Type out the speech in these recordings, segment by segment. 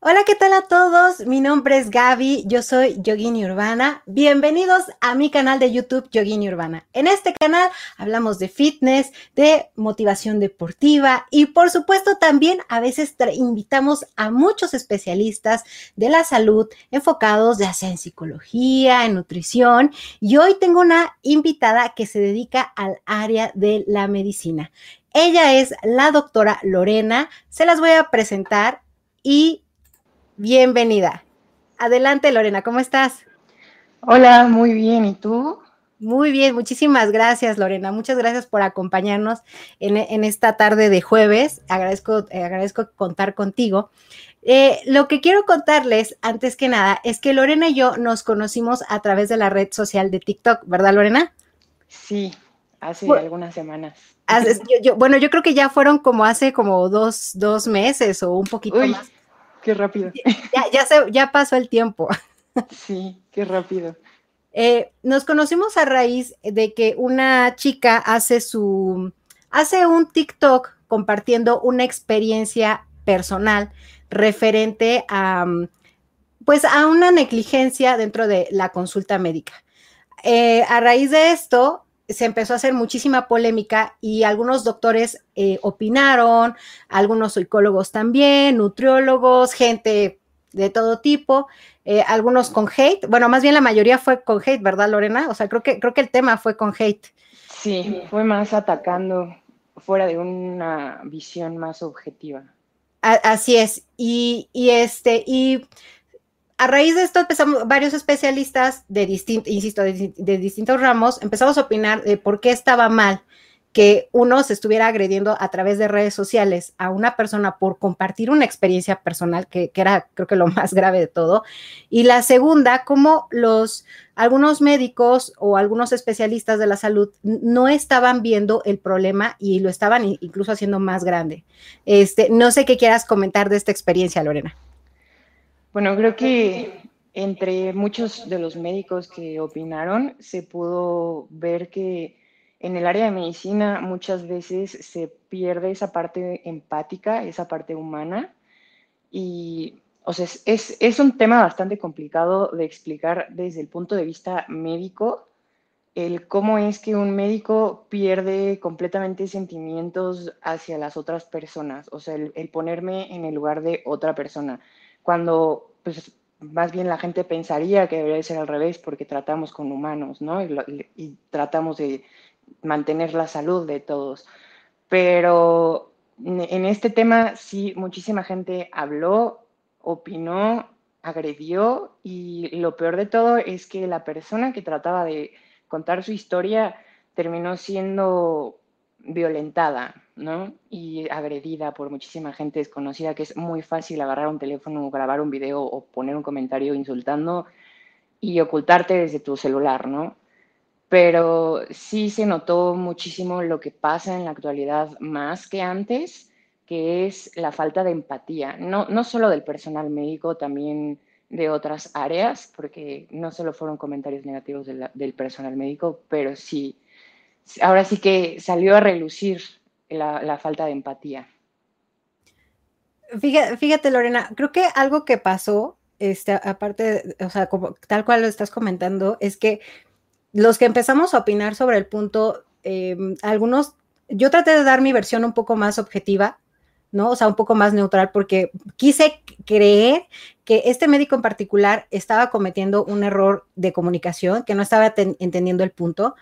Hola, ¿qué tal a todos? Mi nombre es Gaby, yo soy Yogini Urbana. Bienvenidos a mi canal de YouTube Yogini Urbana. En este canal hablamos de fitness, de motivación deportiva y por supuesto también a veces invitamos a muchos especialistas de la salud enfocados ya sea en psicología, en nutrición y hoy tengo una invitada que se dedica al área de la medicina. Ella es la doctora Lorena, se las voy a presentar y bienvenida. Adelante, Lorena, ¿cómo estás? Hola, muy bien. ¿Y tú? Muy bien, muchísimas gracias, Lorena. Muchas gracias por acompañarnos en, esta tarde de jueves. Agradezco, eh, agradezco contar contigo. Eh, lo que quiero contarles, antes que nada, es que Lorena y yo nos conocimos a través de la red social de TikTok, ¿verdad, Lorena? Sí, hace algunas semanas. bueno, yo creo que ya fueron como hace como dos, dos meses o un poquito más Qué rápido. Ya, se, ya pasó el tiempo. Sí, qué rápido. Eh, nos conocimos a raíz de que una chica hace su, hace un TikTok compartiendo una experiencia personal referente a, pues a una negligencia dentro de la consulta médica. Eh, a raíz de esto, se empezó a hacer muchísima polémica y algunos doctores eh, opinaron, algunos psicólogos también, nutriólogos, gente de todo tipo, eh, algunos con hate. Bueno, más bien la mayoría fue con hate, ¿verdad, Lorena? O sea, creo que, creo que el tema fue con hate. Sí, fue más atacando fuera de una visión más objetiva. así es. Y, y este, y a raíz de esto empezamos, varios especialistas de distintos, insisto, de, distintos ramos, empezamos a opinar de por qué estaba mal que uno se estuviera agrediendo a través de redes sociales a una persona por compartir una experiencia personal, que, era creo que lo más grave de todo. Y la segunda, cómo los, algunos médicos o algunos especialistas de la salud no estaban viendo el problema y lo estaban incluso haciendo más grande. Este, no sé qué quieras comentar de esta experiencia, Lorena. Bueno, creo que entre muchos de los médicos que opinaron se pudo ver que en el área de medicina muchas veces se pierde esa parte empática, esa parte humana. Y, o sea, es, es, un tema bastante complicado de explicar desde el punto de vista médico, el cómo es que un médico pierde completamente sentimientos hacia las otras personas, o sea, el ponerme en el lugar de otra persona cuando pues más bien la gente pensaría que debería ser al revés porque tratamos con humanos, ¿no? Y, tratamos de mantener la salud de todos. Pero en este tema sí, muchísima gente habló, opinó, agredió y lo peor de todo es que la persona que trataba de contar su historia terminó siendo violentada, ¿no? Y agredida por muchísima gente desconocida, que es muy fácil agarrar un teléfono, grabar un video o poner un comentario insultando y ocultarte desde tu celular, ¿no? Pero sí se notó muchísimo lo que pasa en la actualidad más que antes, que es la falta de empatía, no, no solo del personal médico, también de otras áreas, porque no solo fueron comentarios negativos del personal médico, pero sí ahora sí que salió a relucir la, falta de empatía. Fíjate, Lorena, creo que algo que pasó, este, aparte, o sea, como, tal cual lo estás comentando, es que los que empezamos a opinar sobre el punto, em, algunos, yo traté de dar mi versión un poco más objetiva, ¿no? O sea, un poco más neutral, porque quise creer que este médico en particular estaba cometiendo un error de comunicación, que no estaba entendiendo el punto,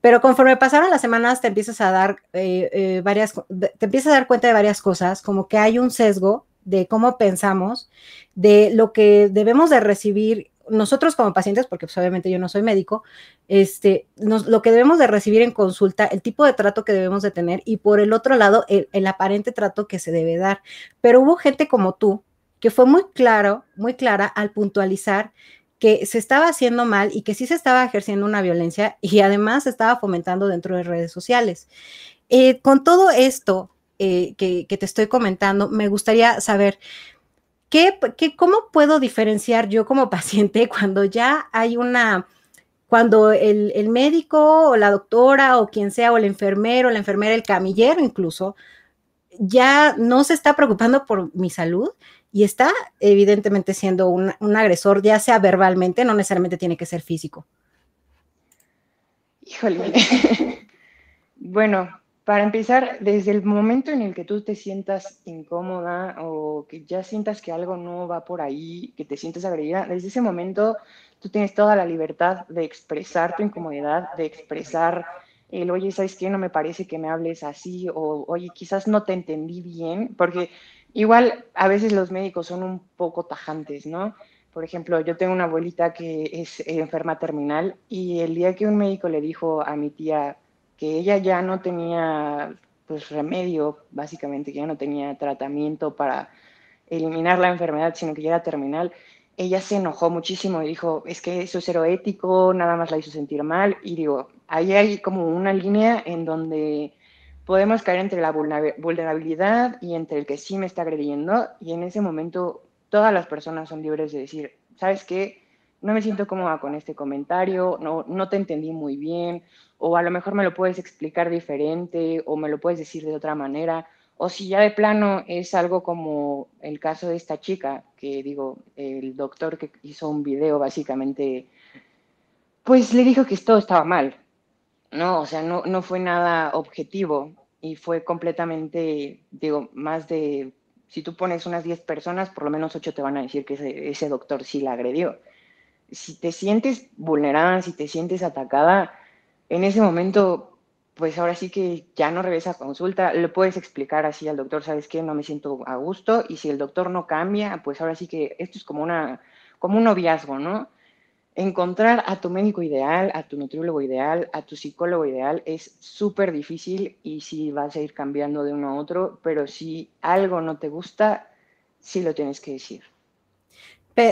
pero conforme pasaron las semanas, te empiezas a dar eh, eh, varias, te empiezas a dar cuenta de varias cosas, como que hay un sesgo de cómo pensamos, de lo que debemos de recibir nosotros como pacientes, porque pues, obviamente yo no soy médico, este, lo que debemos de recibir en consulta, el tipo de trato que debemos de tener y por el otro lado, el, aparente trato que se debe dar. Pero hubo gente como tú que fue muy claro, muy clara al puntualizar que se estaba haciendo mal y que sí se estaba ejerciendo una violencia y además se estaba fomentando dentro de redes sociales. Eh, con todo esto eh, que, te estoy comentando, me gustaría saber, ¿qué, cómo puedo diferenciar yo como paciente cuando ya hay una, cuando el, el médico o la doctora o quien sea, o el enfermero, la enfermera, el camillero incluso, ya no se está preocupando por mi salud y está evidentemente siendo un, un agresor, ya sea verbalmente, no necesariamente tiene que ser físico. Híjole. bueno, para empezar, desde el momento en el que tú te sientas incómoda o que ya sientas que algo no va por ahí, que te sientes agredida, desde ese momento tú tienes toda la libertad de expresar tu incomodidad, de expresar el, oye, ¿sabes qué? No me parece que me hables así, o oye, quizás no te entendí bien, porque igual a veces los médicos son un poco tajantes, ¿no? Por ejemplo, yo tengo una abuelita que es enferma terminal y el día que un médico le dijo a mi tía, que ella ya no tenía pues remedio, básicamente, que ya no tenía tratamiento para eliminar la enfermedad, sino que ya era terminal, ella se enojó muchísimo y dijo, es que eso es cero ético, nada más la hizo sentir mal. Y digo, ahí hay como una línea en donde podemos caer entre la vulnerabilidad y entre el que sí me está agrediendo. Y en ese momento todas las personas son libres de decir, ¿sabes qué? No me siento cómoda con este comentario, no, no te entendí muy bien, o a lo mejor me lo puedes explicar diferente o me lo puedes decir de otra manera, o si ya de plano es algo como el caso de esta chica, que digo, el doctor que hizo un video básicamente, pues le dijo que todo estaba mal, ¿no? O sea, no, no fue nada objetivo y fue completamente, digo, más de, si tú pones unas 10 personas, por lo menos 8 te van a decir que ese, ese doctor sí la agredió. Si te sientes vulnerada, si te sientes atacada, en ese momento, pues ahora sí que ya no regresa a consulta, le puedes explicar así al doctor, ¿sabes qué? No me siento a gusto y si el doctor no cambia, pues ahora sí que esto es como, una, como un noviazgo, ¿no? Encontrar a tu médico ideal, a tu nutriólogo ideal, a tu psicólogo ideal es súper difícil y sí vas a ir cambiando de uno a otro, pero si algo no te gusta, sí lo tienes que decir.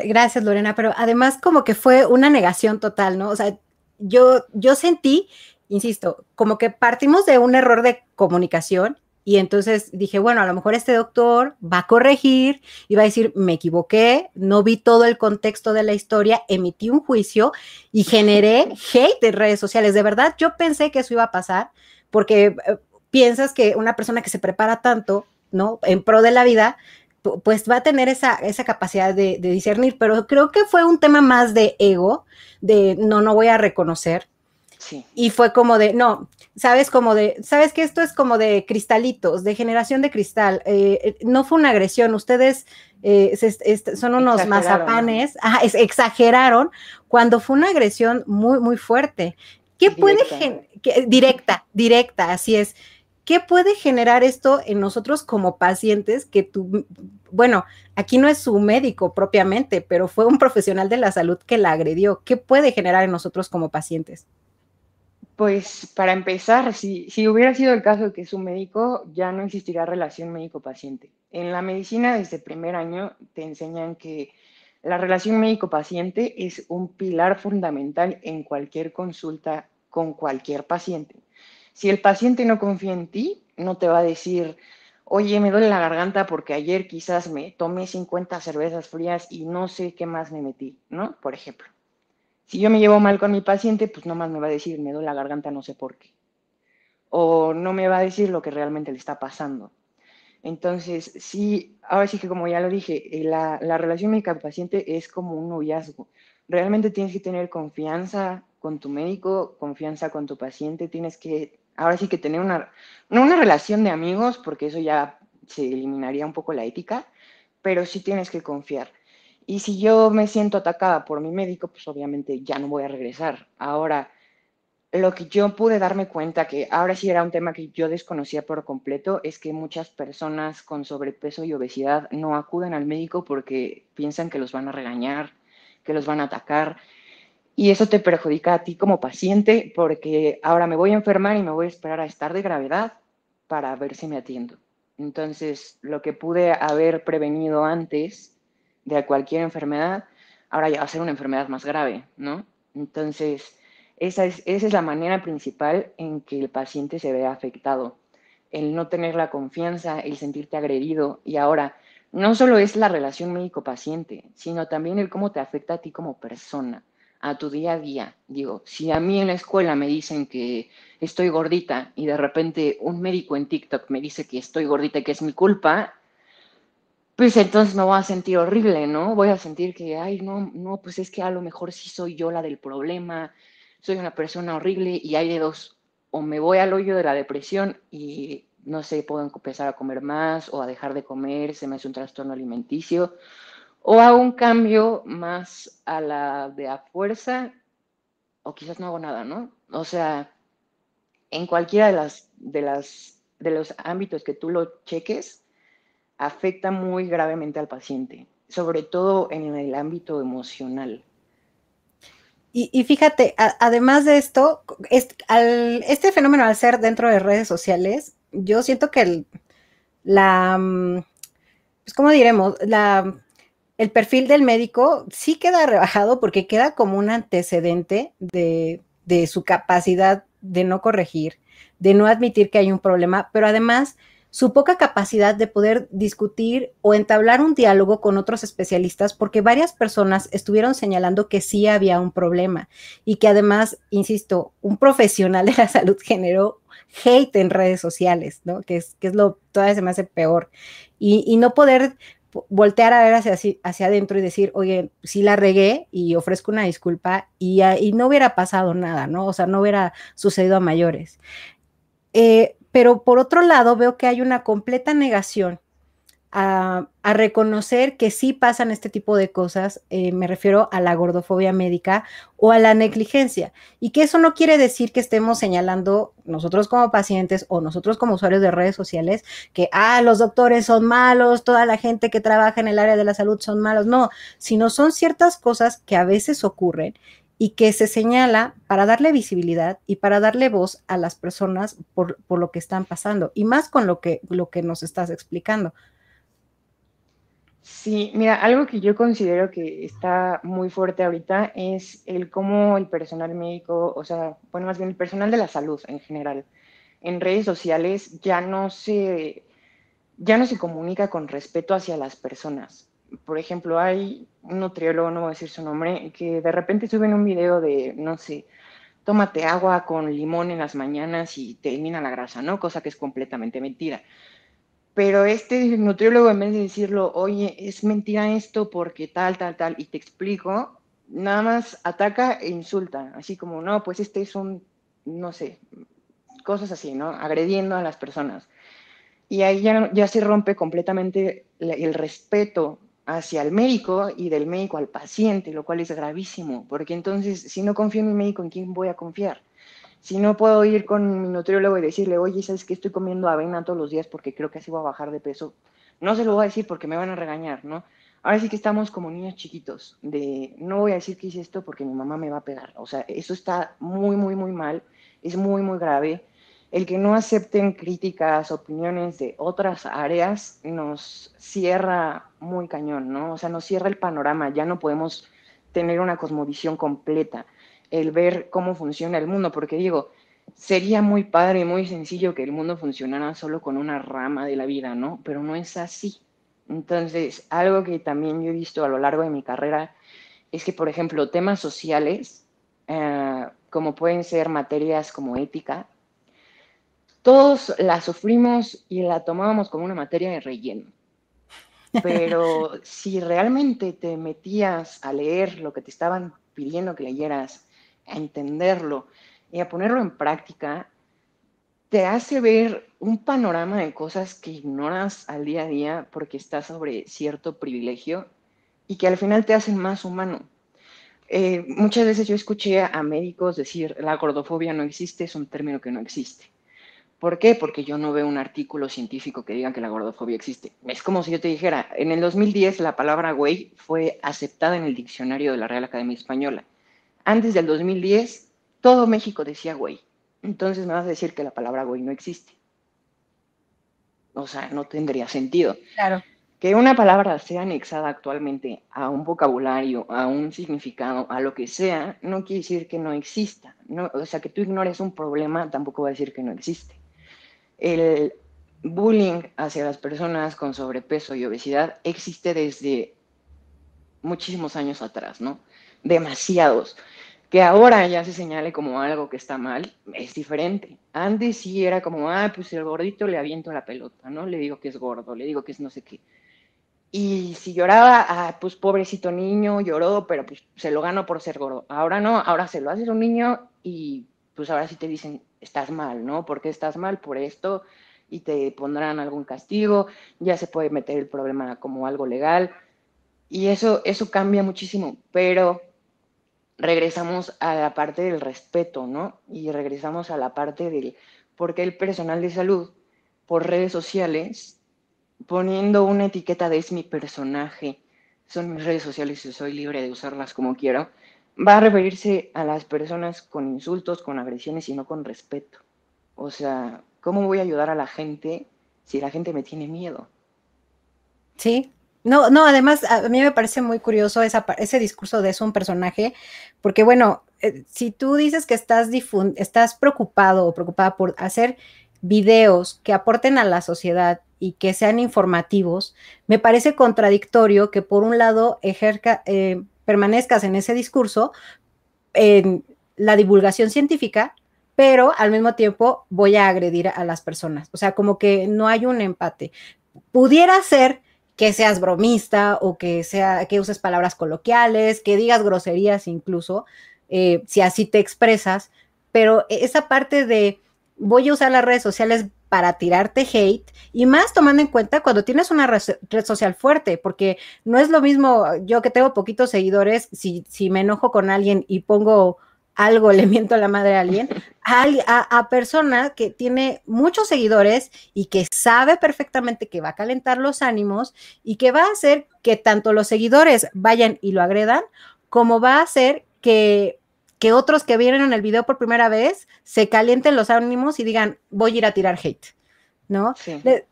Gracias, Lorena, pero además como que fue una negación total, ¿no? O sea, yo, yo sentí, insisto, como que partimos de un error de comunicación y entonces dije, bueno, a lo mejor este doctor va a corregir y va a decir, me equivoqué, no vi todo el contexto de la historia, emití un juicio y generé hate en redes sociales. De verdad, yo pensé que eso iba a pasar porque eh, piensas que una persona que se prepara tanto, ¿no? En pro de la vida, pues va a tener esa, esa capacidad de, discernir, pero creo que fue un tema más de ego, de no, no voy a reconocer. Sí. Y fue como de, no, sabes, como de, sabes que esto es como de cristalitos, de generación de cristal. Eh, eh, no fue una agresión, ustedes eh, son unos mazapanes, exageraron cuando fue una agresión muy, muy fuerte. ¿Qué puede, directa, directa, así es. ¿Qué puede generar esto en nosotros como pacientes que tú, bueno, aquí no es su médico propiamente, pero fue un profesional de la salud que la agredió? ¿Qué puede generar en nosotros como pacientes? Pues para empezar, si, hubiera sido el caso de que es un médico, ya no existiría relación médico-paciente. En la medicina desde primer año te enseñan que la relación médico-paciente es un pilar fundamental en cualquier consulta con cualquier paciente. Si el paciente no confía en ti, no te va a decir, oye, me duele la garganta porque ayer quizás me tomé 50 cervezas frías y no sé qué más me metí, ¿no? Por ejemplo. Si yo me llevo mal con mi paciente, pues nomás me va a decir, me duele la garganta, no sé por qué. O no me va a decir lo que realmente le está pasando. Entonces, sí, ahora sí que como ya lo dije, eh, la, la relación médico-paciente es como un noviazgo. Realmente tienes que tener confianza con tu médico, confianza con tu paciente, tienes que ahora sí que tener una, una relación de amigos, porque eso ya se eliminaría un poco la ética, pero sí tienes que confiar. Y si yo me siento atacada por mi médico, pues obviamente ya no voy a regresar. Ahora, lo que yo pude darme cuenta, que ahora sí era un tema que yo desconocía por completo, es que muchas personas con sobrepeso y obesidad no acuden al médico porque piensan que los van a regañar, que los van a atacar y eso te perjudica a ti como paciente porque ahora me voy a enfermar y me voy a esperar a estar de gravedad para ver si me atiendo. Entonces, lo que pude haber prevenido antes de cualquier enfermedad, ahora ya va a ser una enfermedad más grave, ¿no? Entonces, esa es, esa es la manera principal en que el paciente se ve afectado. El no tener la confianza, el sentirte agredido y ahora no solo es la relación médico-paciente, sino también el cómo te afecta a ti como persona a tu día a día. Digo, si a mí en la escuela me dicen que estoy gordita y de repente un médico en TikTok me dice que estoy gordita y que es mi culpa, pues entonces me voy a sentir horrible, ¿no? Voy a sentir que, ay, no, no, pues es que a lo mejor sí soy yo la del problema, soy una persona horrible y hay de dos, o me voy al hoyo de la depresión y no sé, puedo empezar a comer más o a dejar de comer, se me hace un trastorno alimenticio, o a un cambio más a la de a fuerza, o quizás no hago nada, ¿no? O sea, en cualquiera de las, de las, de los ámbitos que tú lo cheques, afecta muy gravemente al paciente, sobre todo en el ámbito emocional. Y, fíjate, además de esto, este, fenómeno al ser dentro de redes sociales, yo siento que el, la, mm, pues, ¿cómo diremos? La, el perfil del médico sí queda rebajado porque queda como un antecedente de, su capacidad de no corregir, de no admitir que hay un problema, pero además su poca capacidad de poder discutir o entablar un diálogo con otros especialistas, porque varias personas estuvieron señalando que sí había un problema y que además, insisto, un profesional de la salud generó hate en redes sociales, ¿no? Que es, que es lo, todavía se me hace peor. Y, no poder voltear a ver hacia, hacia adentro y decir, oye, sí la regué y ofrezco una disculpa y, y, no hubiera pasado nada, ¿no? O sea, no hubiera sucedido a mayores. Eh, pero por otro lado veo que hay una completa negación a, reconocer que sí pasan este tipo de cosas, eh, me refiero a la gordofobia médica o a la negligencia, y que eso no quiere decir que estemos señalando nosotros como pacientes o nosotros como usuarios de redes sociales que, ah, los doctores son malos, toda la gente que trabaja en el área de la salud son malos, no, sino son ciertas cosas que a veces ocurren y que se señala para darle visibilidad y para darle voz a las personas por, lo que están pasando, y más con lo que, lo que nos estás explicando. Sí, mira, algo que yo considero que está muy fuerte ahorita es el cómo el personal médico, o sea, bueno, más bien el personal de la salud en general, en redes sociales ya no se, ya no se comunica con respeto hacia las personas por ejemplo, hay un nutriólogo, no voy a decir su nombre, que de repente suben un video de, no sé, tómate agua con limón en las mañanas y te elimina la grasa, ¿no? Cosa que es completamente mentira. Pero este nutriólogo, en vez de decirlo, oye, es mentira esto porque tal, tal, tal, y te explico, nada más ataca e insulta, así como, no, pues este es un, no sé, cosas así, ¿no? Agrediendo a las personas. Y ahí ya, ya se rompe completamente el respeto hacia el médico y del médico al paciente, lo cual es gravísimo, porque entonces si no confío en mi médico, ¿en quién voy a confiar? Si no puedo ir con mi nutriólogo y decirle, oye, ¿sabes que estoy comiendo avena todos los días porque creo que así voy a bajar de peso? No se lo voy a decir porque me van a regañar, ¿no? Ahora sí que estamos como niños chiquitos, de no voy a decir que hice esto porque mi mamá me va a pegar. O sea, eso está muy, muy, muy mal, es muy, muy grave el que no acepten críticas, opiniones de otras áreas nos cierra muy cañón, ¿no? O sea, nos cierra el panorama, ya no podemos tener una cosmovisión completa, el ver cómo funciona el mundo, porque digo, sería muy padre y muy sencillo que el mundo funcionara solo con una rama de la vida, ¿no? Pero no es así. Entonces, algo que también yo he visto a lo largo de mi carrera es que, por ejemplo, temas sociales, eh, como pueden ser materias como ética, todos la sufrimos y la tomábamos como una materia de relleno. Pero si realmente te metías a leer lo que te estaban pidiendo que leyeras, a entenderlo y a ponerlo en práctica, te hace ver un panorama de cosas que ignoras al día a día porque estás sobre cierto privilegio y que al final te hacen más humano. Eh, muchas veces yo escuché a médicos decir la gordofobia no existe, es un término que no existe. ¿Por qué? Porque yo no veo un artículo científico que diga que la gordofobia existe. Es como si yo te dijera, en el 2010 la palabra güey fue aceptada en el diccionario de la Real Academia Española. Antes del 2010, todo México decía güey. Entonces me vas a decir que la palabra güey no existe. O sea, no tendría sentido. Claro. Que una palabra sea anexada actualmente a un vocabulario, a un significado, a lo que sea, no quiere decir que no exista. No, o sea, que tú ignores un problema tampoco va a decir que no existe el bullying hacia las personas con sobrepeso y obesidad existe desde muchísimos años atrás, ¿no? Demasiados. Que ahora ya se señale como algo que está mal, es diferente. Antes sí era como, ah, pues el gordito le aviento la pelota, ¿no? Le digo que es gordo, le digo que es no sé qué. Y si lloraba, ah, pues pobrecito niño, lloró, pero pues se lo ganó por ser gordo. Ahora no, ahora se lo haces un niño y pues ahora sí te dicen, estás mal, ¿no? ¿Por qué estás mal? Por esto, y te pondrán algún castigo, ya se puede meter el problema como algo legal, y eso, eso cambia muchísimo, pero regresamos a la parte del respeto, ¿no? Y regresamos a la parte del por qué el personal de salud, por redes sociales, poniendo una etiqueta de es mi personaje, son mis redes sociales y soy libre de usarlas como quiero, va a referirse a las personas con insultos, con agresiones y no con respeto. O sea, ¿cómo voy a ayudar a la gente si la gente me tiene miedo? Sí, no, no, además a mí me parece muy curioso ese discurso de eso, un personaje, porque bueno, eh, si tú dices que estás, preocupado o preocupada por hacer videos que aporten a la sociedad y que sean informativos, me parece contradictorio que por un lado eh, permanezcas en ese discurso, en la divulgación científica, pero al mismo tiempo voy a agredir a las personas. O sea, como que no hay un empate. Pudiera ser que seas bromista o que, sea, que uses palabras coloquiales, que digas groserías incluso, eh, si así te expresas, pero esa parte de voy a usar las redes sociales para tirarte hate y más tomando en cuenta cuando tienes una red, social fuerte, porque no es lo mismo yo que tengo poquitos seguidores, si, si me enojo con alguien y pongo algo le miento a la madre a alguien, a, a, persona que tiene muchos seguidores y que sabe perfectamente que va a calentar los ánimos y que va a hacer que tanto los seguidores vayan y lo agredan, como va a hacer que, que otros que vieron en el video por primera vez se calienten los ánimos y digan, voy a ir a tirar hate. ¿No?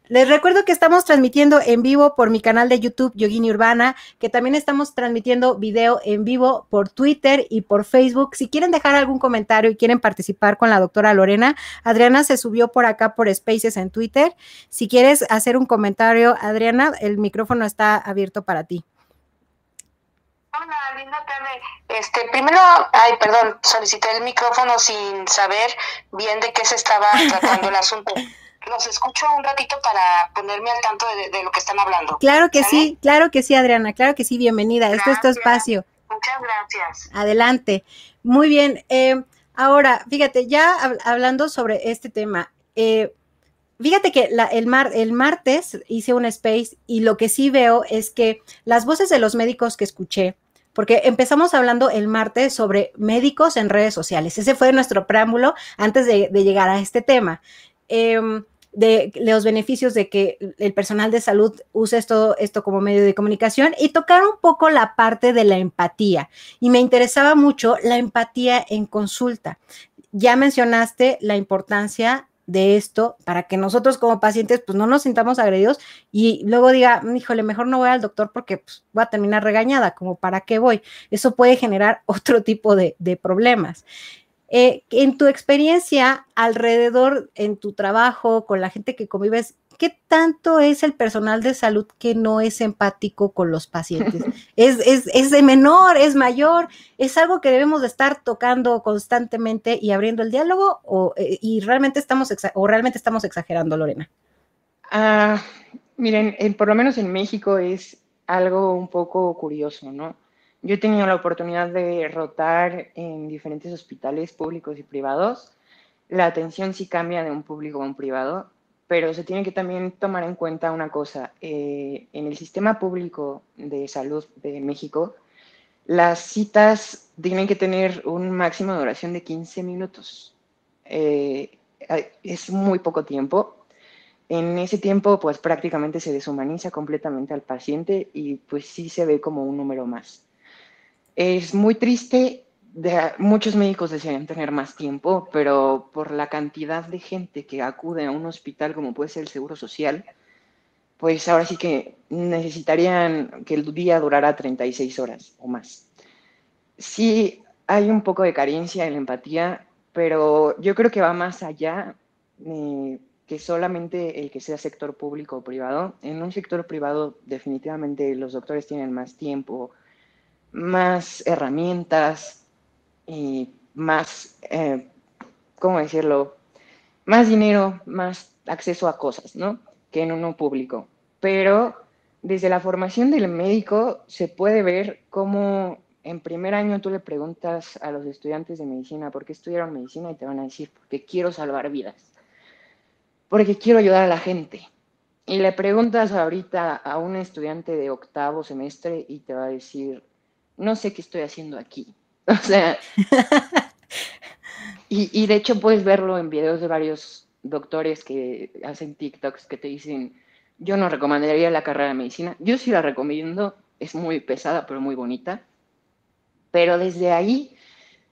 Les, recuerdo que estamos transmitiendo en vivo por mi canal de YouTube Yogini Urbana, que también estamos transmitiendo video en vivo por Twitter y por Facebook. Si quieren dejar algún comentario y quieren participar con la doctora Lorena, Adriana se subió por acá por Spaces en Twitter. Si quieres hacer un comentario, Adriana, el micrófono está abierto para ti. Hola, linda tarde. Este, primero, ay, perdón, solicité el micrófono sin saber bien de qué se estaba tratando el asunto los escucho un ratito para ponerme al tanto de, lo que están hablando. Claro que sí, claro que sí, Adriana, claro que sí, bienvenida. Este es tu espacio. Muchas gracias. Adelante. Muy bien. Eh, ahora, fíjate, ya hablando sobre este tema, eh, fíjate que el, mar, el martes hice un space y lo que sí veo es que las voces de los médicos que escuché, porque empezamos hablando el martes sobre médicos en redes sociales. Ese fue nuestro preámbulo antes de, llegar a este tema. Em, de los beneficios de que el personal de salud use esto, esto como medio de comunicación y tocar un poco la parte de la empatía. Y me interesaba mucho la empatía en consulta. Ya mencionaste la importancia de esto para que nosotros como pacientes pues no nos sintamos agredidos y luego diga, híjole, mejor no voy al doctor porque pues, voy a terminar regañada, como para qué voy. Eso puede generar otro tipo de, de problemas. Eh, en tu experiencia alrededor, en tu trabajo, con la gente que convives, ¿qué tanto es el personal de salud que no es empático con los pacientes? ¿Es, es, de menor, es mayor? ¿Es algo que debemos de estar tocando constantemente y abriendo el diálogo? ¿O, eh, y realmente estamos o realmente estamos exagerando, Lorena? Ah, miren, por lo menos en México es algo un poco curioso, ¿no? Yo he tenido la oportunidad de rotar en diferentes hospitales públicos y privados. La atención sí cambia de un público a un privado, pero se tiene que también tomar en cuenta una cosa. Eh, en el sistema público de salud de México, las citas tienen que tener un máximo de duración de 15 minutos. Eh, es muy poco tiempo. En ese tiempo, pues prácticamente se deshumaniza completamente al paciente y pues sí se ve como un número más. Es muy triste, muchos médicos desearían tener más tiempo, pero por la cantidad de gente que acude a un hospital como puede ser el Seguro Social, pues ahora sí que necesitarían que el día durara 36 horas o más. Sí, hay un poco de carencia en la empatía, pero yo creo que va más allá eh, que solamente el que sea sector público o privado. En un sector privado definitivamente los doctores tienen más tiempo, más herramientas y más, eh, ¿cómo decirlo? Más dinero, más acceso a cosas, ¿no? Que en uno público. Pero desde la formación del médico se puede ver cómo en primer año tú le preguntas a los estudiantes de medicina por qué estudiaron medicina y te van a decir, porque quiero salvar vidas, porque quiero ayudar a la gente. Y le preguntas ahorita a un estudiante de octavo semestre y te va a decir, no sé qué estoy haciendo aquí. O sea, y, y, de hecho puedes verlo en videos de varios doctores que hacen TikToks que te dicen, yo no recomendaría la carrera de medicina. Yo sí la recomiendo, es muy pesada, pero muy bonita. Pero desde ahí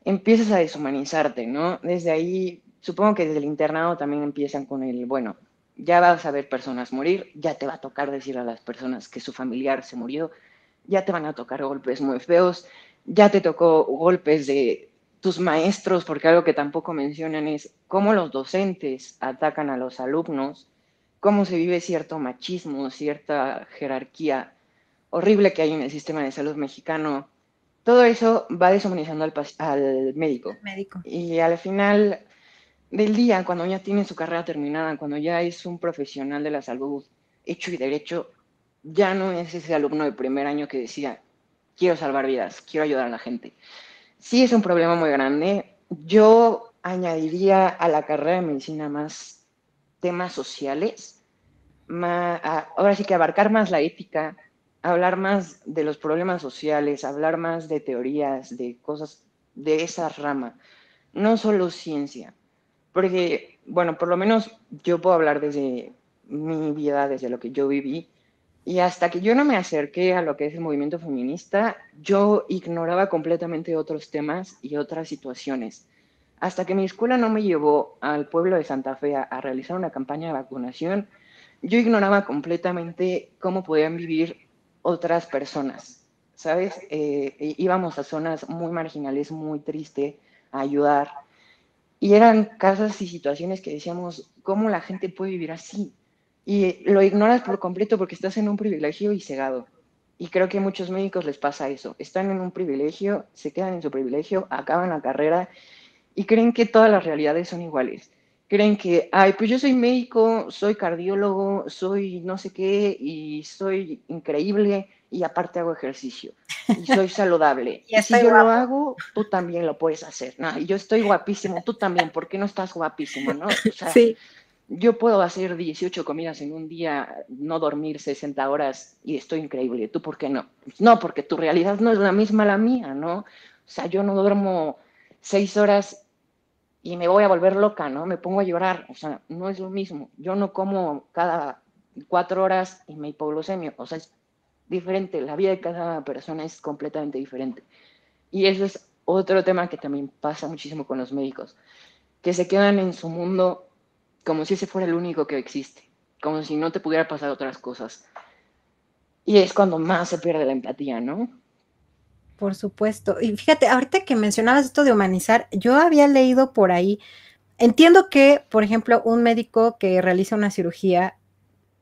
empiezas a deshumanizarte, ¿no? Desde ahí, supongo que desde el internado también empiezan con el, bueno, ya vas a ver personas morir, ya te va a tocar decir a las personas que su familiar se murió, ya te van a tocar golpes muy feos, ya te tocó golpes de tus maestros, porque algo que tampoco mencionan es cómo los docentes atacan a los alumnos, cómo se vive cierto machismo, cierta jerarquía horrible que hay en el sistema de salud mexicano. Todo eso va deshumanizando al, al médico. médico. Y al final del día, cuando ya tiene su carrera terminada, cuando ya es un profesional de la salud hecho y derecho, ya no es ese alumno de primer año que decía, quiero salvar vidas, quiero ayudar a la gente. Sí es un problema muy grande. Yo añadiría a la carrera de medicina más temas sociales, más, ahora sí que abarcar más la ética, hablar más de los problemas sociales, hablar más de teorías, de cosas de esa rama, no solo ciencia porque, bueno, por lo menos yo puedo hablar desde mi vida, desde lo que yo viví, y hasta que yo no me acerqué a lo que es el movimiento feminista, yo ignoraba completamente otros temas y otras situaciones. Hasta que mi escuela no me llevó al pueblo de Santa Fe a, realizar una campaña de vacunación, yo ignoraba completamente cómo podían vivir otras personas. ¿Sabes? Eh, íbamos a zonas muy marginales, muy tristes, a ayudar. Y eran casas y situaciones que decíamos, ¿cómo la gente puede vivir así? Y lo ignoras por completo porque estás en un privilegio y cegado. Y creo que a muchos médicos les pasa eso. Están en un privilegio, se quedan en su privilegio, acaban la carrera y creen que todas las realidades son iguales. Creen que, ay, pues yo soy médico, soy cardiólogo, soy no sé qué y soy increíble y aparte hago ejercicio y soy saludable. y, si yo lo hago, tú también lo puedes hacer, ¿no? Y yo estoy guapísimo, tú también, ¿por qué no estás guapísimo, no? sí. Yo puedo hacer 18 comidas en un día, no dormir 60 horas y estoy increíble. ¿Tú por qué no? No, porque tu realidad no es la misma la mía, ¿no? O sea, yo no duermo 6 horas y me voy a volver loca, ¿no? Me pongo a llorar. O sea, no es lo mismo. Yo no como cada 4 horas y me hipoglucemio. O sea, es diferente, la vida de cada persona es completamente diferente. Y eso es otro tema que también pasa muchísimo con los médicos, que se quedan en su mundo como si ese fuera el único que existe, como si no te pudiera pasar otras cosas. Y es cuando más se pierde la empatía, ¿no? Por supuesto. Y fíjate, ahorita que mencionabas esto de humanizar, yo había leído por ahí, entiendo que, por ejemplo, un médico que realiza una cirugía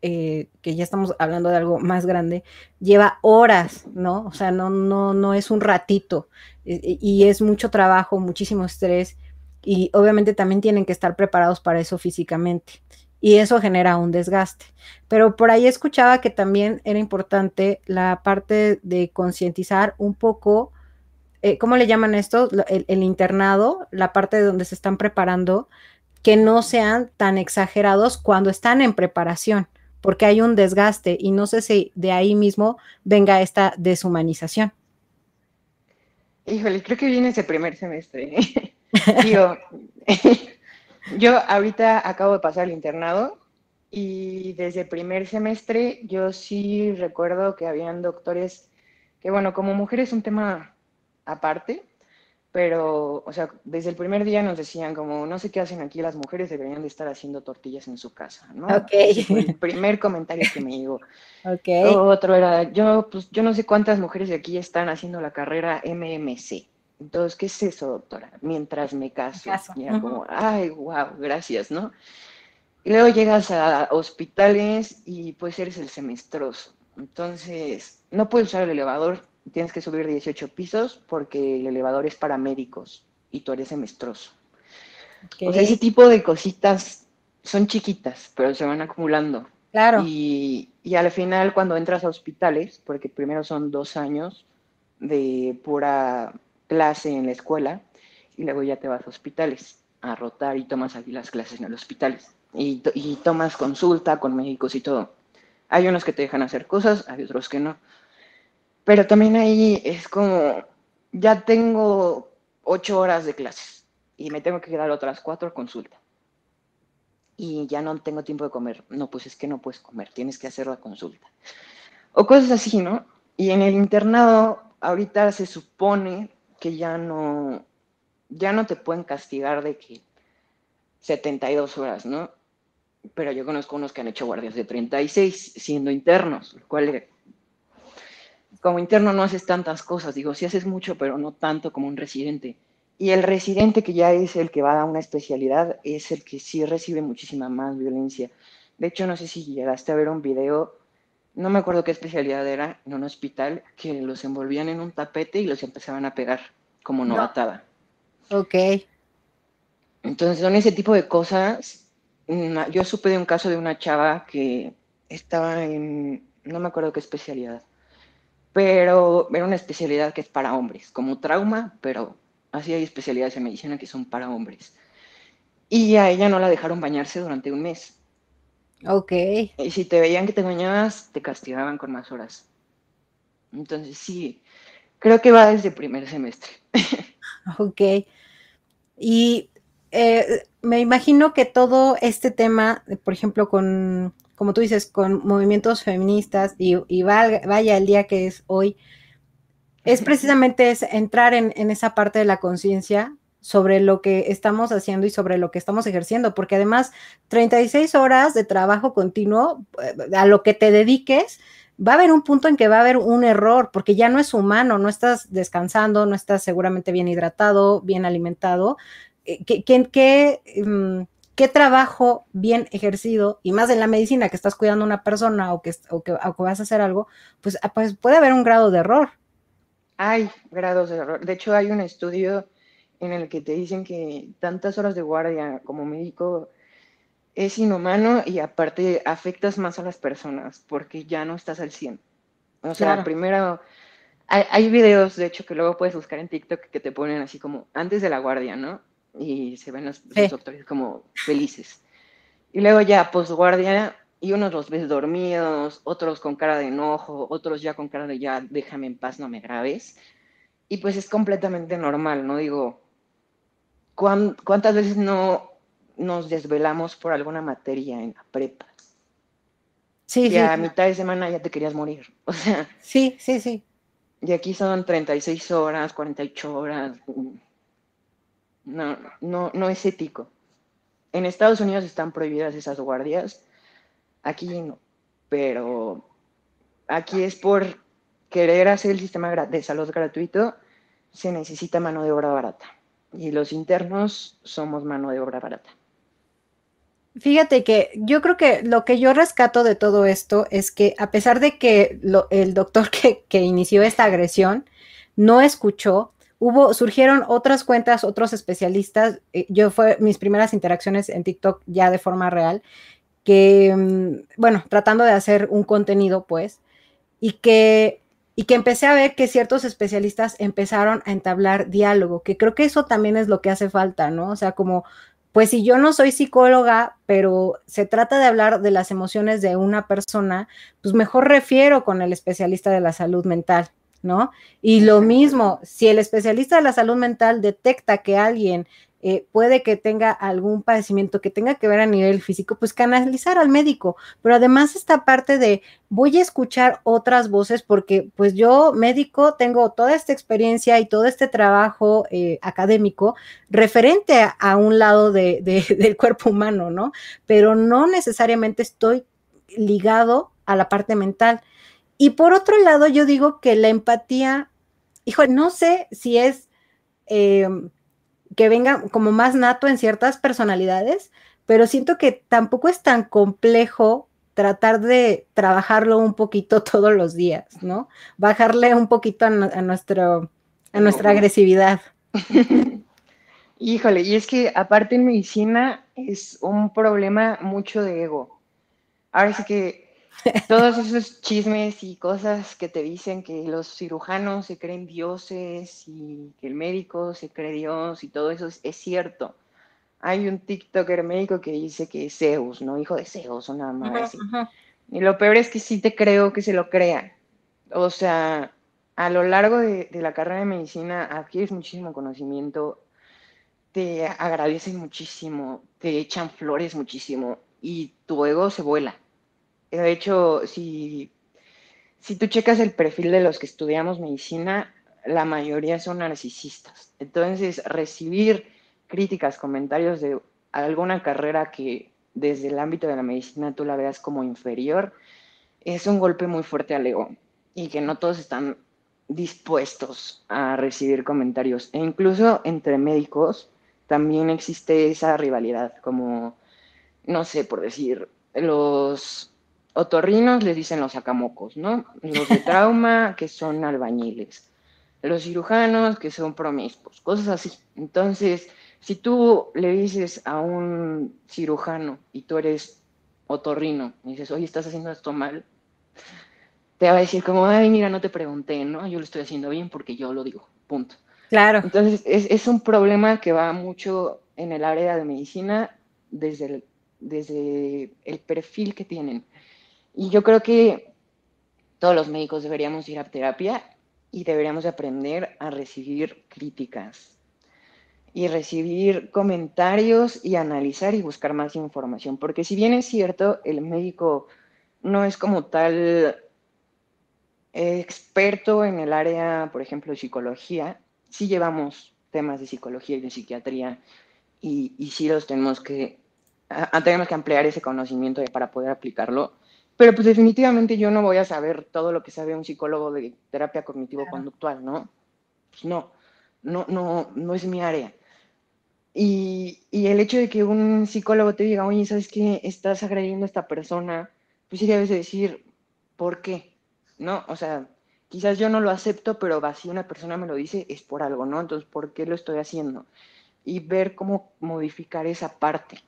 eh, que ya estamos hablando de algo más grande, lleva horas, ¿no? O sea, no, no, no es un ratito y es mucho trabajo, muchísimo estrés y obviamente también tienen que estar preparados para eso físicamente y eso genera un desgaste. Pero por ahí escuchaba que también era importante la parte de concientizar un poco, ¿cómo le llaman esto? El, internado, la parte de donde se están preparando, que no sean tan exagerados cuando están en preparación porque hay un desgaste y no sé si de ahí mismo venga esta deshumanización. Híjole, creo que viene ese primer semestre. Digo, yo ahorita acabo de pasar el internado y desde el primer semestre yo sí recuerdo que habían doctores que, bueno, como mujer es un tema aparte, pero, o sea, desde el primer día nos decían como, no sé qué hacen aquí las mujeres, deberían de estar haciendo tortillas en su casa, ¿no? Ok. el primer comentario que me llegó. Ok. Otro era, yo, pues, yo no sé cuántas mujeres de aquí están haciendo la carrera MMC. Entonces, ¿qué es eso, doctora? Mientras me caso. Ya como, ay, wow, gracias, ¿no? Y luego llegas a hospitales y pues eres el semestroso. Entonces, no puedes usar el elevador tienes que subir 18 pisos porque el elevador es para médicos y tú eres semestroso. O sea, ese tipo de cositas son chiquitas, pero se van acumulando. Claro. Y, y al final cuando entras a hospitales, porque primero son dos años de pura clase en la escuela, y luego ya te vas a hospitales a rotar y tomas aquí las clases en los hospitales. Y, y tomas consulta con médicos y todo. Hay unos que te dejan hacer cosas, hay otros que no. Pero también ahí es como, ya tengo ocho horas de clases y me tengo que quedar otras cuatro a consulta. Y ya no tengo tiempo de comer. No, pues es que no puedes comer, tienes que hacer la consulta. O cosas así, ¿no? Y en el internado, ahorita se supone que ya no, ya no te pueden castigar de que 72 horas, ¿no? Pero yo conozco unos que han hecho guardias de 36 siendo internos, lo cual como interno no haces tantas cosas, digo, sí haces mucho, pero no tanto como un residente. Y el residente que ya es el que va a una especialidad es el que sí recibe muchísima más violencia. De hecho, no sé si llegaste a ver un video, no me acuerdo qué especialidad era, en un hospital, que los envolvían en un tapete y los empezaban a pegar como novatada. Ok. Entonces son ese tipo de cosas. Yo supe de un caso de una chava que estaba en, no me acuerdo qué especialidad, pero era una especialidad que es para hombres, como trauma, pero así hay especialidades en medicina que son para hombres. Y a ella no la dejaron bañarse durante un mes. Ok. Y si te veían que te bañabas, te castigaban con más horas. Entonces sí, creo que va desde primer semestre. ok. Y eh, me imagino que todo este tema, por ejemplo, con como tú dices, con movimientos feministas y, vaya el día que es hoy, es precisamente es entrar en, esa parte de la conciencia sobre lo que estamos haciendo y sobre lo que estamos ejerciendo, porque además 36 horas de trabajo continuo, eh, a lo que te dediques, va a haber un punto en que va a haber un error, porque ya no es humano, no estás descansando, no estás seguramente bien hidratado, bien alimentado. Eh, ¿Qué, qué, mm, qué trabajo bien ejercido, y más en la medicina que estás cuidando a una persona o que, o que, vas a hacer algo, pues, ah, pues, puede haber un grado de error. Hay grados de error. De hecho, hay un estudio en el que te dicen que tantas horas de guardia como médico es inhumano y aparte afectas más a las personas porque ya no estás al 100. O sea, primero, hay, hay, videos, de hecho, que luego puedes buscar en TikTok que te ponen así como antes de la guardia, ¿no? y se ven los, doctores como felices. Y luego ya posguardia y unos los ves dormidos, otros con cara de enojo, otros ya con cara de ya déjame en paz, no me grabes. Y pues es completamente normal, ¿no? Digo, ¿cuántas veces no nos desvelamos por alguna materia en la prepa? Sí, y a mitad de semana ya te querías morir. O sea. Sí, sí, sí. Y aquí son 36 horas, 48 horas. No, no, no es ético. En Estados Unidos están prohibidas esas guardias, aquí no, pero aquí es por querer hacer el sistema de salud gratuito, se necesita mano de obra barata. Y los internos somos mano de obra barata. Fíjate que yo creo que lo que yo rescato de todo esto es que a pesar de que el doctor que, que, inició esta agresión no escuchó, hubo, surgieron otras cuentas, otros especialistas. Eh, yo fue mis primeras interacciones en TikTok ya de forma real, que, mm, bueno, tratando de hacer un contenido, pues, y que, y que empecé a ver que ciertos especialistas empezaron a entablar diálogo, que creo que eso también es lo que hace falta, ¿no? O sea, como, pues si yo no soy psicóloga, pero se trata de hablar de las emociones de una persona, pues mejor refiero con el especialista de la salud mental, ¿no? Y lo mismo, si el especialista de la salud mental detecta que alguien eh, puede que tenga algún padecimiento que tenga que ver a nivel físico, pues canalizar al médico. Pero además esta parte de voy a escuchar otras voces porque pues yo médico tengo toda esta experiencia y todo este trabajo eh, académico referente a, un lado de, del cuerpo humano, ¿no? Pero no necesariamente estoy ligado a la parte mental. Y por otro lado, yo digo que la empatía, hijo, no sé si es eh, que venga como más nato en ciertas personalidades, pero siento que tampoco es tan complejo tratar de trabajarlo un poquito todos los días, ¿no? Bajarle un poquito a, nuestro, a nuestra agresividad. Híjole, y es que aparte en medicina es un problema mucho de ego. ahora sí que todos esos chismes y cosas que te dicen que los cirujanos se creen dioses y que el médico se cree Dios y todo eso es, cierto. Hay un TikToker médico que dice que es Zeus, ¿no? Hijo de Zeus, o nada más. Y lo peor es que sí te creo que se lo crea. O sea, a lo largo de, de la carrera de medicina adquieres muchísimo conocimiento, te agradecen muchísimo, te echan flores muchísimo y tu ego se vuela. De hecho, si, si tú checas el perfil de los que estudiamos medicina, la mayoría son narcisistas. Entonces, recibir críticas, comentarios de alguna carrera que desde el ámbito de la medicina tú la veas como inferior, es un golpe muy fuerte al ego y que no todos están dispuestos a recibir comentarios. E incluso entre médicos también existe esa rivalidad, como, no sé, por decir, los otorrinos les dicen los sacamocos, ¿no? Los de trauma, que son albañiles. Los cirujanos, que son promiscuos, cosas así. Entonces, si tú le dices a un cirujano y tú eres otorrino y dices, oye, estás haciendo esto mal, te va a decir como, ay, mira, no te pregunté, ¿no? Yo lo estoy haciendo bien porque yo lo digo, punto. Claro. Entonces, es, es un problema que va mucho en el área de medicina desde el, desde el perfil que tienen. Y yo creo que todos los médicos deberíamos ir a terapia y deberíamos aprender a recibir críticas y recibir comentarios y analizar y buscar más información. Porque si bien es cierto, el médico no es como tal experto en el área, por ejemplo, de psicología, sí llevamos temas de psicología y de psiquiatría y, y sí los tenemos que, tenemos que ampliar ese conocimiento para poder aplicarlo pero pues definitivamente yo no voy a saber todo lo que sabe un psicólogo de terapia cognitivo-conductual, ¿no? Pues no, no, no, no es mi área. Y, y, el hecho de que un psicólogo te diga, oye, ¿sabes qué? Estás agrediendo a esta persona, pues sí debes de decir, ¿por qué? ¿No? O sea, quizás yo no lo acepto, pero si una persona me lo dice, es por algo, ¿no? Entonces, ¿por qué lo estoy haciendo? Y ver cómo modificar esa parte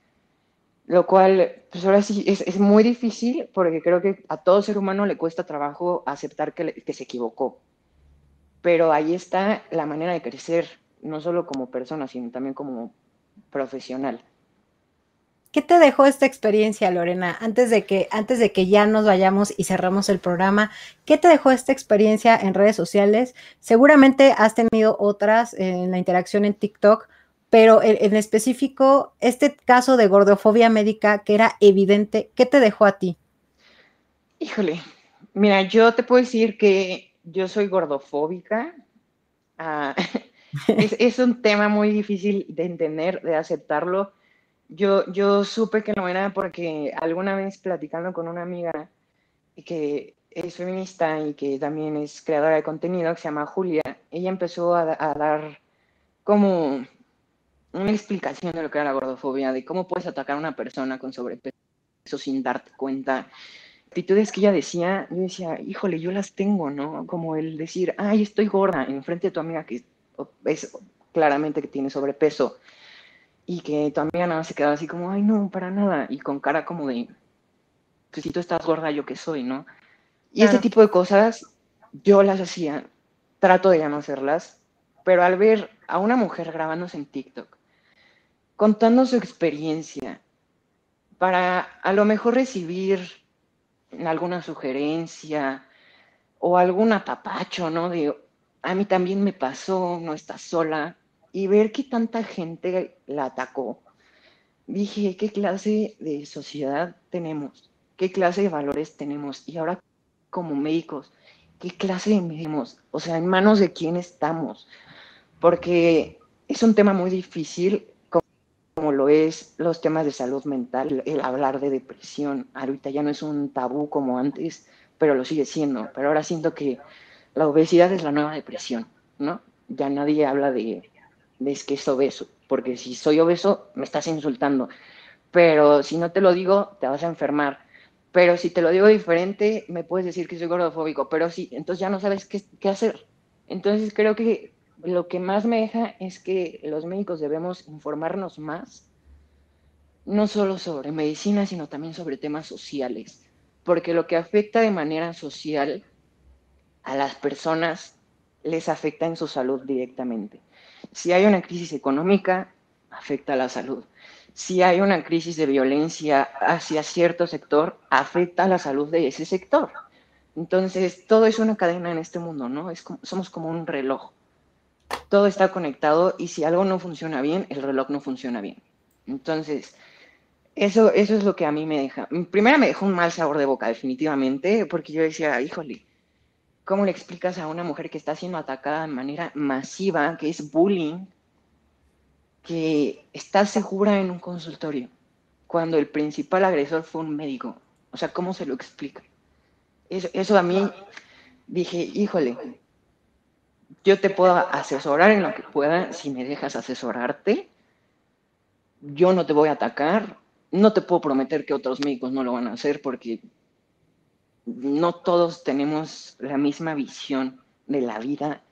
lo cual, pues ahora sí, es, es, muy difícil porque creo que a todo ser humano le cuesta trabajo aceptar que, que se equivocó. Pero ahí está la manera de crecer, no solo como persona, sino también como profesional. ¿Qué te dejó esta experiencia, Lorena? Antes de que, antes de que ya nos vayamos y cerramos el programa, ¿qué te dejó esta experiencia en redes sociales? Seguramente has tenido otras en la interacción en TikTok, pero en, específico, este caso de gordofobia médica que era evidente, ¿qué te dejó a ti? Híjole, mira, yo te puedo decir que yo soy gordofóbica. Ah, es, un tema muy difícil de entender, de aceptarlo. Yo, yo supe que no era porque alguna vez platicando con una amiga que es feminista y que también es creadora de contenido, que se llama Julia, ella empezó a dar como una explicación de lo que era la gordofobia, de cómo puedes atacar a una persona con sobrepeso sin darte cuenta. Actitudes que ella decía, yo decía, híjole, yo las tengo, ¿no? Como el decir, ay, estoy gorda, enfrente de tu amiga que es claramente que tiene sobrepeso y que tu amiga nada se quedaba así como, ay, no, para nada, y con cara como de, pues si tú estás gorda, yo qué soy, ¿no? Y este tipo de cosas yo las hacía, trato de ya no hacerlas, pero al ver a una mujer grabándose en TikTok, contando su experiencia para a lo mejor recibir alguna sugerencia o algún apapacho, ¿no? A mí también me pasó, no estás sola, y ver que tanta gente la atacó. Dije, ¿qué clase de sociedad tenemos? ¿Qué clase de valores tenemos? Y ahora como médicos, ¿qué clase de medimos? O sea, ¿en manos de quién estamos? Porque es un tema muy difícil como lo es los temas de salud mental, el hablar de depresión. Ahorita ya no es un tabú como antes, pero lo sigue siendo. Pero ahora siento que la obesidad es la nueva depresión, ¿no? Ya nadie habla de, de es que es obeso, porque si soy obeso me estás insultando. Pero si no te lo digo, te vas a enfermar. Pero si te lo digo diferente, me puedes decir que soy gordofóbico. Pero sí, entonces ya no sabes qué, qué hacer. Entonces creo que lo que más me deja es que los médicos debemos informarnos más no solo sobre medicina, sino también sobre temas sociales, porque lo que afecta de manera social a las personas les afecta en su salud directamente. Si hay una crisis económica, afecta a la salud. Si hay una crisis de violencia hacia cierto sector, afecta a la salud de ese sector. Entonces, todo es una cadena en este mundo, ¿no? Somos como un reloj. Todo está conectado y si algo no funciona bien, el reloj no funciona bien. Entonces, eso, eso es lo que a mí me deja. Primero me dejó un mal sabor de boca, definitivamente, porque yo decía, híjole, ¿cómo le explicas a una mujer que está siendo atacada de manera masiva, que es bullying, que está segura en un consultorio, cuando el principal agresor fue un médico? O sea, ¿cómo se lo explica? Eso, eso a mí dije, híjole, yo te puedo asesorar en lo que pueda si me dejas asesorarte. Yo no te voy a atacar, no te puedo prometer que otros médicos no lo van a hacer porque no todos tenemos la misma visión de la vida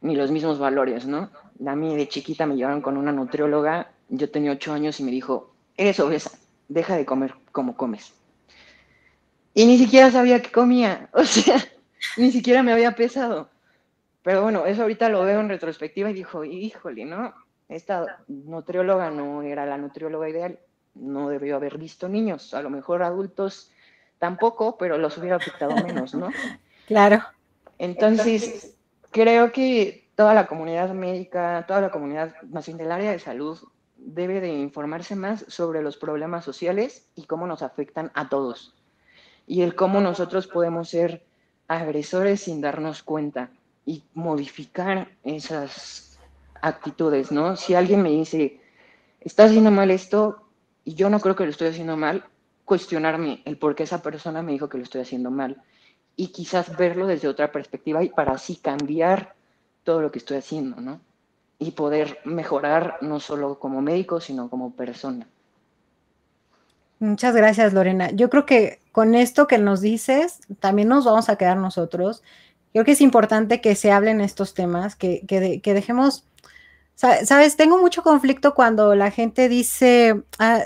ni los mismos valores, ¿no? A mí de chiquita me llevaron con una nutrióloga, yo tenía ocho años y me dijo, eres obesa, deja de comer como comes. Y ni siquiera sabía que comía, o sea, ni siquiera me había pesado. Pero bueno, eso ahorita lo veo en retrospectiva y dijo, híjole, ¿no? Esta nutrióloga no era la nutrióloga ideal no debió haber visto niños, a lo mejor adultos tampoco, pero los hubiera afectado menos, ¿no? Claro. Entonces, creo que toda la comunidad médica, toda la comunidad, más bien del área de salud, debe de informarse más sobre los problemas sociales y cómo nos afectan a todos. Y el cómo nosotros podemos ser agresores sin darnos cuenta y modificar esas actitudes, ¿no? Si alguien me dice, está haciendo mal esto, y yo no creo que lo estoy haciendo mal, cuestionarme el por qué esa persona me dijo que lo estoy haciendo mal y quizás verlo desde otra perspectiva y para así cambiar todo lo que estoy haciendo, ¿no? Y poder mejorar no solo como médico, sino como persona. Muchas gracias, Lorena. Yo creo que con esto que nos dices, también nos vamos a quedar nosotros. Creo que es importante que se hablen estos temas, que, que, que dejemos Sabes, tengo mucho conflicto cuando la gente dice, ah,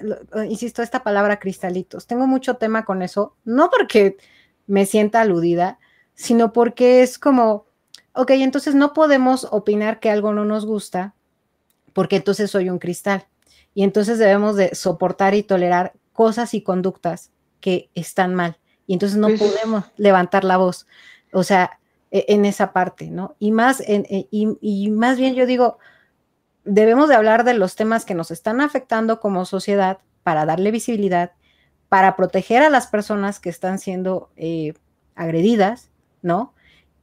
insisto, esta palabra cristalitos. Tengo mucho tema con eso, no porque me sienta aludida, sino porque es como, ok, entonces no podemos opinar que algo no nos gusta, porque entonces soy un cristal. Y entonces debemos de soportar y tolerar cosas y conductas que están mal. Y entonces no pues podemos levantar la voz. O sea, en esa parte, ¿no? Y más, en, e, y más bien yo digo, debemos de hablar de los temas que nos están afectando como sociedad para darle visibilidad, para proteger a las personas que están siendo eh, agredidas, ¿no?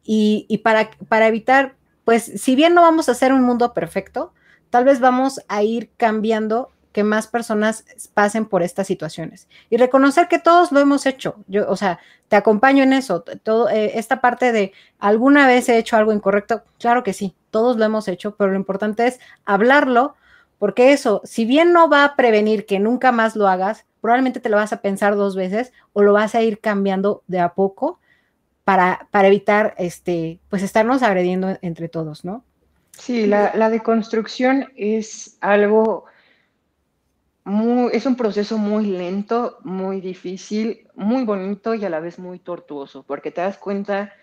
Y, para, para evitar, pues, si bien no vamos a hacer un mundo perfecto, tal vez vamos a ir cambiando que más personas pasen por estas situaciones y reconocer que todos lo hemos hecho. Yo, o sea, te acompaño en eso. Todo, eh, esta parte de alguna vez he hecho algo incorrecto, claro que sí, todos lo hemos hecho, pero lo importante es hablarlo, porque eso, si bien no va a prevenir que nunca más lo hagas, probablemente te lo vas a pensar dos veces o lo vas a ir cambiando de a poco para, para evitar, este, pues, estarnos agrediendo entre todos, ¿no? Sí, la, la deconstrucción es algo es un proceso muy lento, muy difícil, muy bonito y a la vez muy tortuoso, porque te das cuenta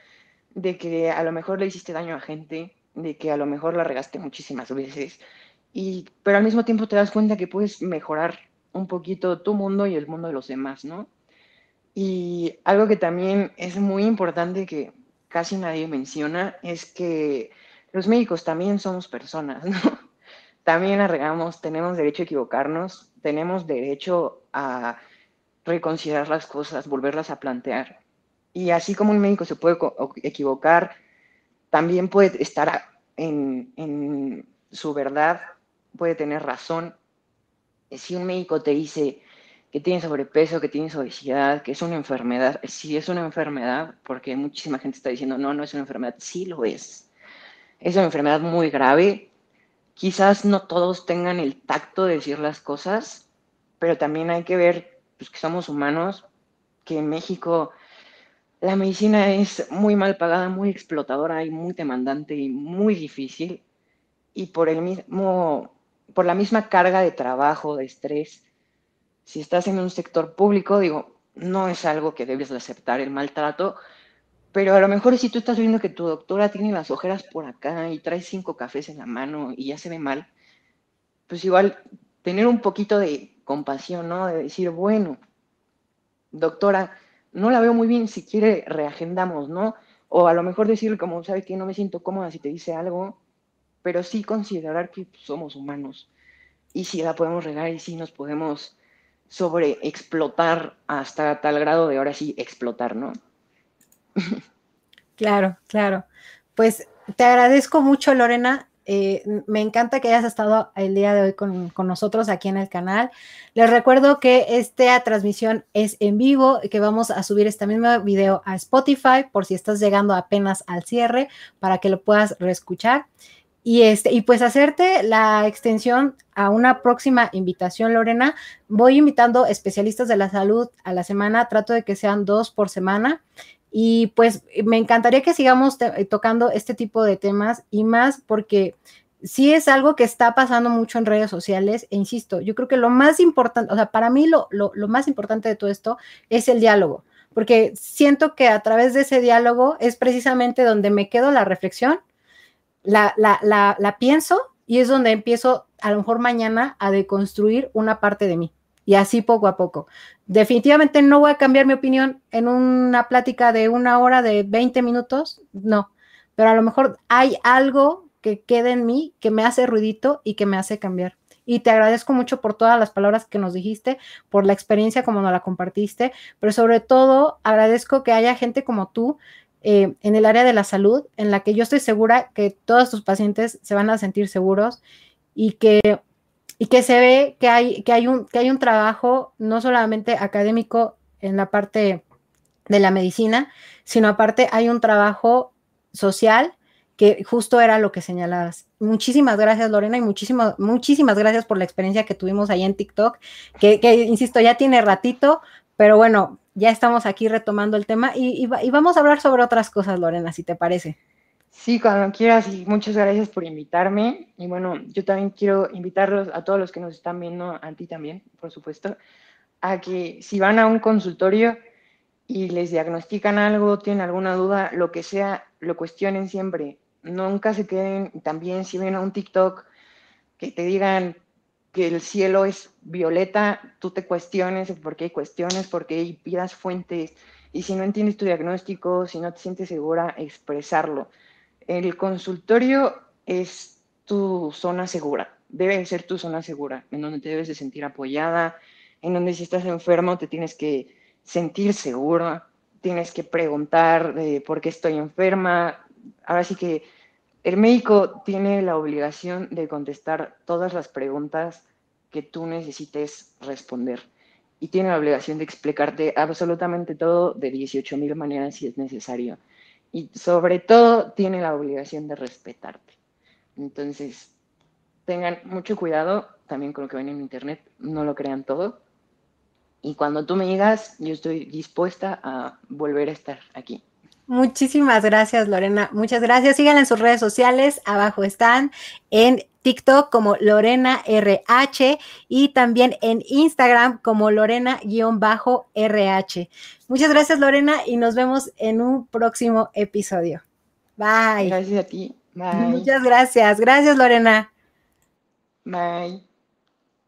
de que a lo mejor le hiciste daño a gente, de que a lo mejor la regaste muchísimas veces, y, pero al mismo tiempo te das cuenta que puedes mejorar un poquito tu mundo y el mundo de los demás, ¿no? Y algo que también es muy importante que casi nadie menciona es que los médicos también somos personas, ¿no? También arregamos, tenemos derecho a equivocarnos, tenemos derecho a reconsiderar las cosas, volverlas a plantear. Y así como un médico se puede equivocar, también puede estar en, su verdad, puede tener razón. Si un médico te dice que tiene sobrepeso, que tienes obesidad, que es una enfermedad, sí es una enfermedad, porque muchísima gente está diciendo, no, no es una enfermedad, sí lo es. Es una enfermedad muy grave, quizás no todos tengan el tacto de decir las cosas, pero también hay que ver pues, que somos humanos, que en México la medicina es muy mal pagada, muy explotadora y muy demandante y muy difícil. Y por el mismo, por la misma carga de trabajo, de estrés, si estás en un sector público, digo, no es algo que debes de aceptar el maltrato, pero a lo mejor si tú estás viendo que tu doctora tiene las ojeras por acá y trae cinco cafés en la mano y ya se ve mal, pues igual tener un poquito de compasión, ¿no? De decir, bueno, doctora, no la veo muy bien, si quiere reagendamos, ¿no? O a lo mejor decirle como, ¿sabe que No me siento cómoda si te dice algo, pero sí considerar que somos humanos y si la podemos regar y si nos podemos sobre explotar hasta tal grado de ahora sí explotar, ¿no? Claro, claro. Pues te agradezco mucho, Lorena. Eh, me encanta que hayas estado el día de hoy con, nosotros aquí en el canal. Les recuerdo que esta transmisión es en vivo y que vamos a subir este mismo video a Spotify por si estás llegando apenas al cierre para que lo puedas reescuchar. Y, este, y pues hacerte la extensión a una próxima invitación, Lorena. Voy invitando especialistas de la salud a la semana, trato de que sean dos por semana. Y pues me encantaría que sigamos tocando este tipo de temas y más porque sí es algo que está pasando mucho en redes sociales. E insisto, yo creo que lo más importante, o sea, para mí lo, lo, lo más importante de todo esto es el diálogo porque siento que a través de ese diálogo es precisamente donde me quedo la reflexión, la, la, la, la, pienso y es donde empiezo a lo mejor mañana a deconstruir una parte de mí y así poco a poco. Definitivamente no voy a cambiar mi opinión en una plática de una hora, de 20 minutos, no, pero a lo mejor hay algo que quede en mí que me hace ruidito y que me hace cambiar. Y te agradezco mucho por todas las palabras que nos dijiste, por la experiencia como nos la compartiste, pero sobre todo agradezco que haya gente como tú eh, en el área de la salud, en la que yo estoy segura que todos tus pacientes se van a sentir seguros y que y que se ve que hay, que hay, un, que hay un trabajo no solamente académico en la parte de la medicina, sino aparte hay un trabajo social que justo era lo que señalabas. Muchísimas gracias, Lorena, y muchísimas, muchísimas gracias por la experiencia que tuvimos ahí en TikTok, que, que insisto, ya tiene ratito, pero bueno, ya estamos aquí retomando el tema y, y vamos a hablar sobre otras cosas, Lorena, si te parece. Sí, cuando quieras y muchas gracias por invitarme. Y bueno, yo también quiero invitarlos a todos los que nos están viendo, a ti también, por supuesto, a que si van a un consultorio y les diagnostican algo, tienen alguna duda, lo que sea, lo cuestionen siempre. Nunca se queden, también si ven a un TikTok que te digan que el cielo es violeta, tú te cuestiones por qué cuestiones, por qué pidas fuentes. Y si no entiendes tu diagnóstico, si no te sientes segura, expresarlo el consultorio es tu zona segura, debe ser tu zona segura, en donde te debes de sentir apoyada, en donde si estás enfermo te tienes que sentir segura, tienes que preguntar por qué estoy enferma. Ahora sí que el médico tiene la obligación de contestar todas las preguntas que tú necesites responder y tiene la obligación de explicarte absolutamente todo de 18 mil maneras si es necesario y sobre todo tiene la obligación de respetarte. Entonces, tengan mucho cuidado también con lo que ven en internet, no lo crean todo. Y cuando tú me digas, yo estoy dispuesta a volver a estar aquí. Muchísimas gracias, Lorena. Muchas gracias. Síganla en sus redes sociales. Abajo están en TikTok como Lorena RH y también en Instagram como Lorena-RH. Muchas gracias, Lorena, y nos vemos en un próximo episodio. Bye. Gracias a ti. Bye. Muchas gracias. Gracias, Lorena. Bye.